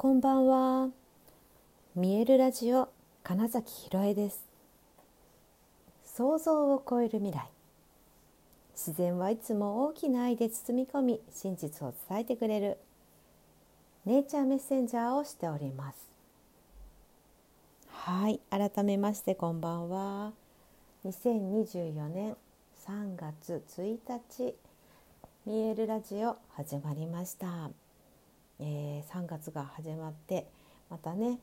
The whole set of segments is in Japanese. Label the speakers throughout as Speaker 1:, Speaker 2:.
Speaker 1: こんばんは。見えるラジオ金崎ひろえです。想像を超える未来。自然はいつも大きな愛で包み込み、真実を伝えてくれるネイチャーメッセンジャーをしております。はい、改めましてこんばんは。2024年3月1日、見えるラジオ始まりました。えー、3月が始まってまたね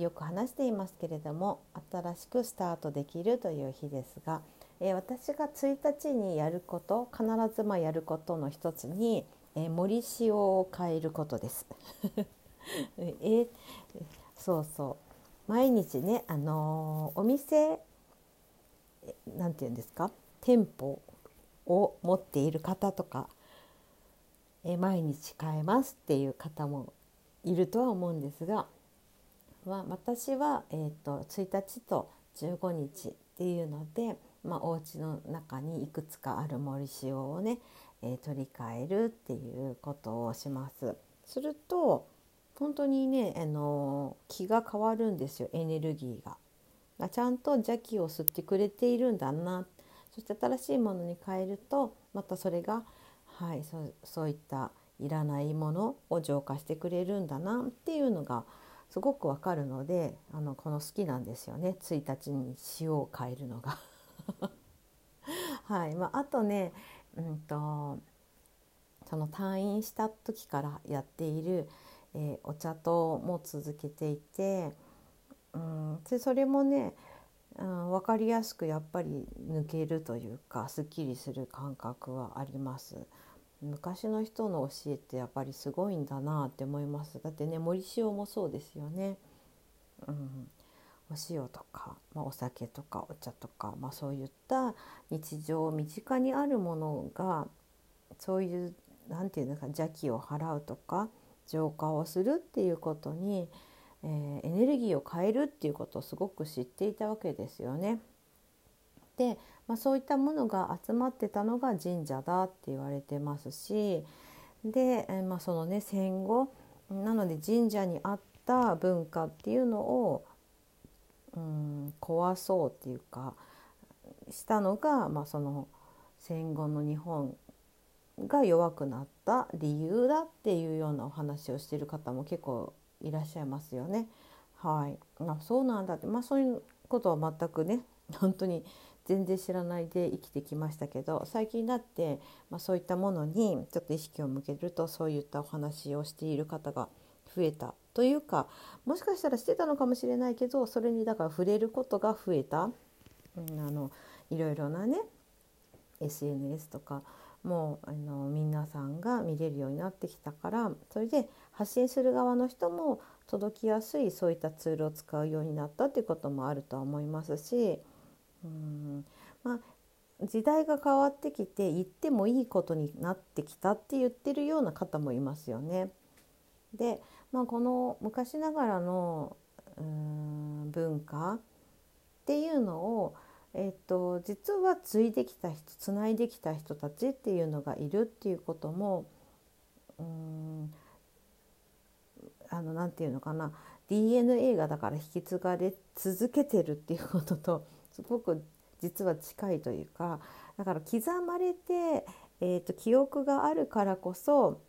Speaker 1: よく話していますけれども新しくスタートできるという日ですが、えー、私が1日にやること必ずまやることの一つに、えー、森塩を変えることです。えー、そうそう毎日ね、あのお店なんて言うんですか？店舗を持っている方とかえ毎日変えますっていう方もいるとは思うんですが、まあ、私は、えーと、1日と15日っていうので、まあ、お家の中にいくつかある森塩をね、えー、取り替えるっていうことをします。すると本当にね、あの気が変わるんですよエネルギーが。ちゃんと邪気を吸ってくれているんだなそして新しいものに変えるとまたそれがはい、そうそういったいらないものを浄化してくれるんだなっていうのがすごくわかるのであのこの好きなんですよね1日に塩を変えるのが。はいまあ、あとね、うんと、その退院した時からやっている、えー、お茶とも続けていて、うん、でそれもねうん、分かりやすくやっぱり抜けるというかすっきりする感覚はあります昔の人の教えってやっぱりすごいんだなって思います。だってね森塩もそうですよね、うん、お塩とか、まあ、お酒とかお茶とか、まあ、そういった日常身近にあるものがそういう何て言うのか邪気を払うとか浄化をするっていうことにえー、エネルギーを変えるっていうことをすごく知っていたわけですよね。で、まあ、そういったものが集まってたのが神社だって言われてますしで、え、まあ、そのね戦後なので神社にあった文化っていうのを、うん、壊そうっていうかしたのが、まあ、その戦後の日本が弱くなった理由だっていうようなお話をしてる方も結構いらっしゃいますよね。はい、あそうなんだって、まあ、そういうことは全くね本当に全然知らないで生きてきましたけど最近になって、まあ、そういったものにちょっと意識を向けるとそういったお話をしている方が増えたというかもしかしたらしてたのかもしれないけどそれにだから触れることが増えた、うん、あのいろいろなね SNS とかもうあの皆さんが見れるようになってきたからそれで発信する側の人も届きやすいそういったツールを使うようになったっていうこともあるとは思いますしまあ時代が変わってきて言ってもいいことになってきたって言ってるような方もいますよね。で、まあ、この昔ながらのうん文化っていうのをえっと、実は継いできた人つないできた人たちっていうのがいるっていうこともうんあのなんていうのかな DNA がだから引き継がれ続けてるっていうこととすごく実は近いというかだから刻まれて、えーと、記憶があるからこそ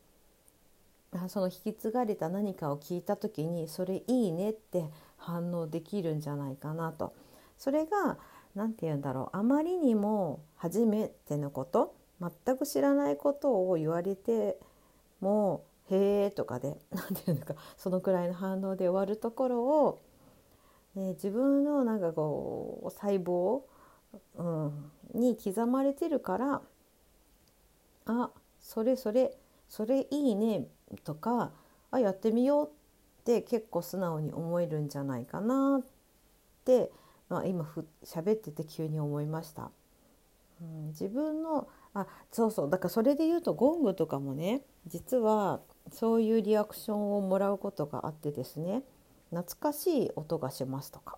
Speaker 1: その引き継がれた何かを聞いた時にそれいいねって反応できるんじゃないかなと。それが何て言うんだろうあまりにも初めてのこと全く知らないことを言われても「へえ」とかで何て言うのかそのくらいの反応で終わるところを、ね、自分のなんかこう細胞、うん、に刻まれてるから「あそれそれそれいいね」とか「あやってみよう」って結構素直に思えるんじゃないかなってまあ、今ふ喋ってて急に思いました。うん、自分のあそうそうだからそれで言うとゴングとかもね実はそういうリアクションをもらうことがあってですね懐かしい音がしますとか。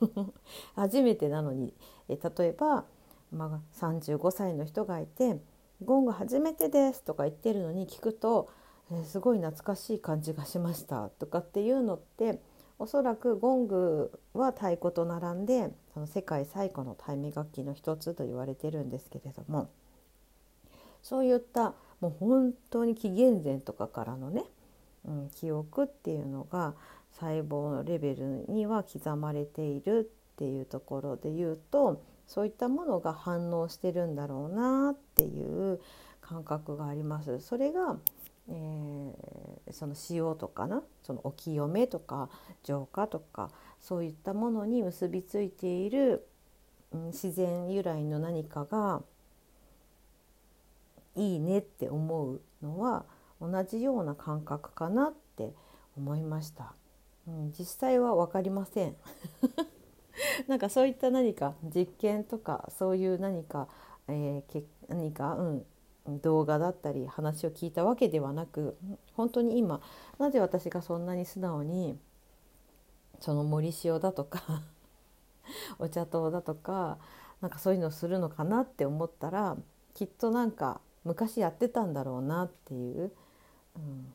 Speaker 1: 初めてなのに例えば、まあ、35歳の人がいて「ゴング初めてです」とか言ってるのに聞くと「え、すごい懐かしい感じがしましたとかっていうのっておそらくゴングは太鼓と並んでその世界最古のタイ楽器の一つと言われてるんですけれどもそういったもう本当に紀元前とかからのね、うん、記憶っていうのが細胞のレベルには刻まれているっていうところで言うとそういったものが反応してるんだろうなっていう感覚があります。それがえー、その塩とかなそのお清めとか浄化とかそういったものに結びついている、うん、自然由来の何かがいいねって思うのは同じような感覚かなって思いました。うん、実際は分かりません。なんかそういった何か実験とかそういう何か、えー、何か、うん、動画だったり話を聞いたわけではなく本当に今なぜ私がそんなに素直にその森塩だとか お茶糖だとかなんかそういうのをするのかなって思ったらきっとなんか昔やってたんだろうなっていう、うん、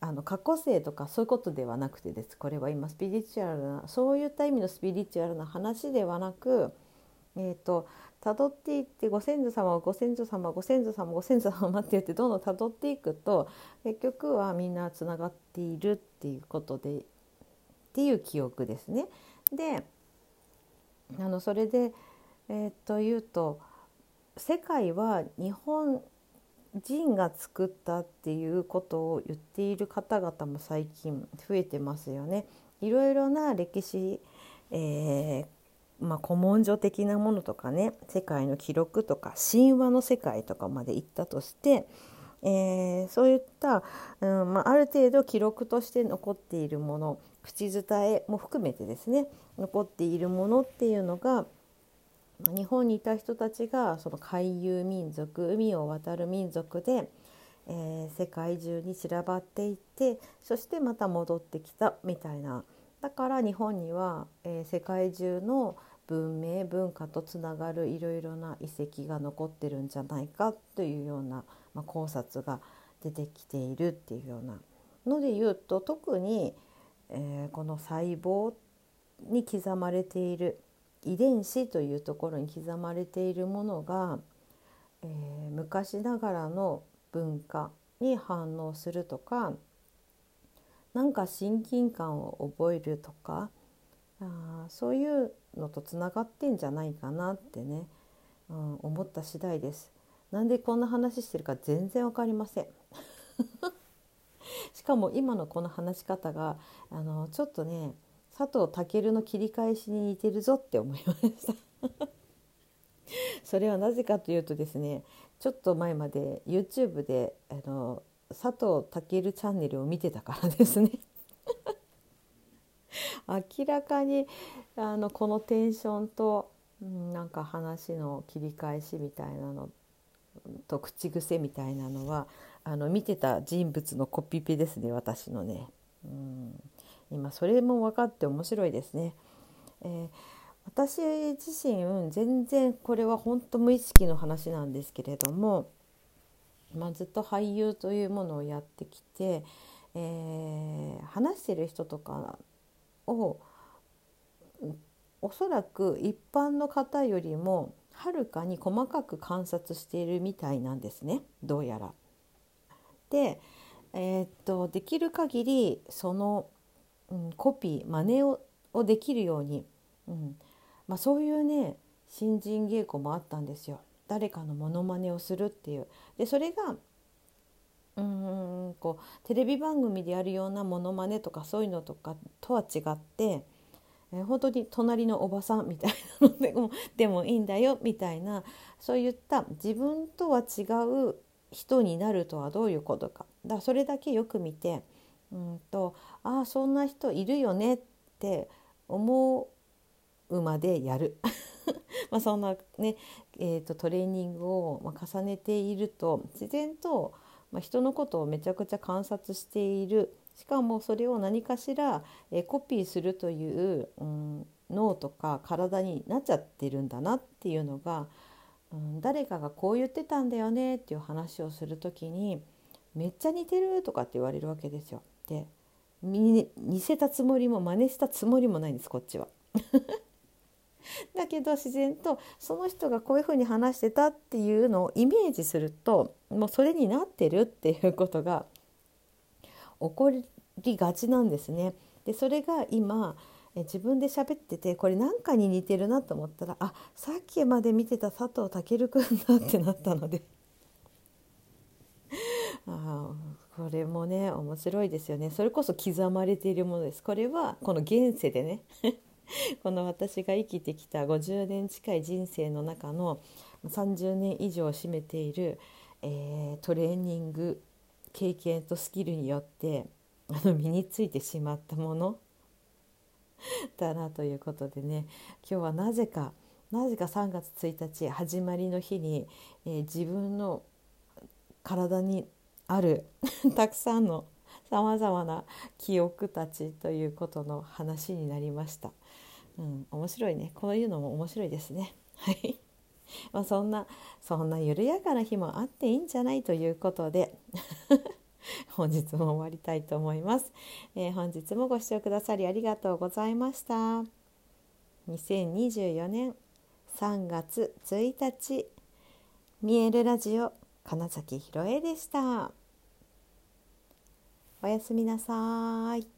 Speaker 1: あの過去性とかそういうことではなくてですこれは今スピリチュアルなそういった意味のスピリチュアルな話ではなくえーと辿っていってご先祖様ご先祖様ご先祖様ご先祖様って言ってどんどん辿っていくと結局はみんなつながっているっていうことでっていう記憶ですね。であのそれで、えー、と言うと世界は日本人が作ったっていうことを言っている方々も最近増えてますよね。いろいろな歴史、えー、まあ、古文書的なものとかね世界の記録とか神話の世界とかまで行ったとして、えー、そういった、うんまあ、ある程度記録として残っているもの口伝えも含めてですね残っているものっていうのが日本にいた人たちがその海遊民族海を渡る民族で、えー、世界中に散らばっていってそしてまた戻ってきたみたいな。だから日本には、えー、世界中の文明文化とつながるいろいろな遺跡が残ってるんじゃないかというような、まあ、考察が出てきているっていうようなので言うと特に、えー、この細胞に刻まれている遺伝子というところに刻まれているものが、えー、昔ながらの文化に反応するとかなんか親近感を覚えるとかあそういうのとつながってんじゃないかなってね、うん、思った次第です。なんでこんな話してるか全然わかりません。しかも今のこの話し方があのちょっとね佐藤健の切り返しに似てるぞって思いました。それはなぜかというとですねちょっと前まで YouTube であの佐藤健チャンネルを見てたからですね。明らかにあのこのテンションと、うん、なんか話の切り返しみたいなのと口癖みたいなのはあの見てた人物のコピペですね私のね、うん、今それも分かって面白いですね。えー、私自身全然これは本当無意識の話なんですけれども、まあ、ずっと俳優というものをやってきて、えー、話してる人とかをおそらく一般の方よりもはるかに細かく観察しているみたいなんですねどうやら。で、えー、っとできる限りその、うん、コピー真似ををできるように、うんまあ、そういうね新人稽古もあったんですよ。誰かのモノマネをするっていう。でそれがうんこうテレビ番組でやるようなモノマネとかそういうのとかとは違って、えー、本当に隣のおばさんみたいなのでもでもいいんだよみたいなそういった自分とは違う人になるとはどういうことかだからそれだけよく見てうんとああそんな人いるよねって思うまでやる まあそんなね、えーと、トレーニングを重ねていると自然とま、人のことをめちゃくちゃ観察しているしかもそれを何かしら、えコピーするという、うん、脳とか体になっちゃってるんだなっていうのが、うん、誰かがこう言ってたんだよねっていう話をする時にめっちゃ似てる」とかって言われるわけですよ。で似せたつもりも真似したつもりもないんですこっちは。だけど自然とその人がこういうふうに話してたっていうのをイメージするともうそれになってるっていうことが起こりがちなんですね。でそれが今え自分で喋っててこれ何かに似てるなと思ったらあさっきまで見てた佐藤健くんだってなったので あこれもね面白いですよね。それこそ刻まれているものです。これはこの現世でね この私が生きてきた50年近い人生の中の30年以上を占めている、えー、トレーニング経験とスキルによってあの身についてしまったもの だなということでね。今日はなぜかなぜか3月1日始まりの日に、えー、自分の体にある たくさんのさまざまな記憶たちということの話になりました。うん、面白いね。こういうのも面白いですね。はい。まあ、そんなそんな緩やかな日もあっていいんじゃないということで 本日も終わりたいと思います、えー、本日もご視聴くださりありがとうございました。2024年3月1日見えるラジオ金崎ひろえでした。おやすみなさい。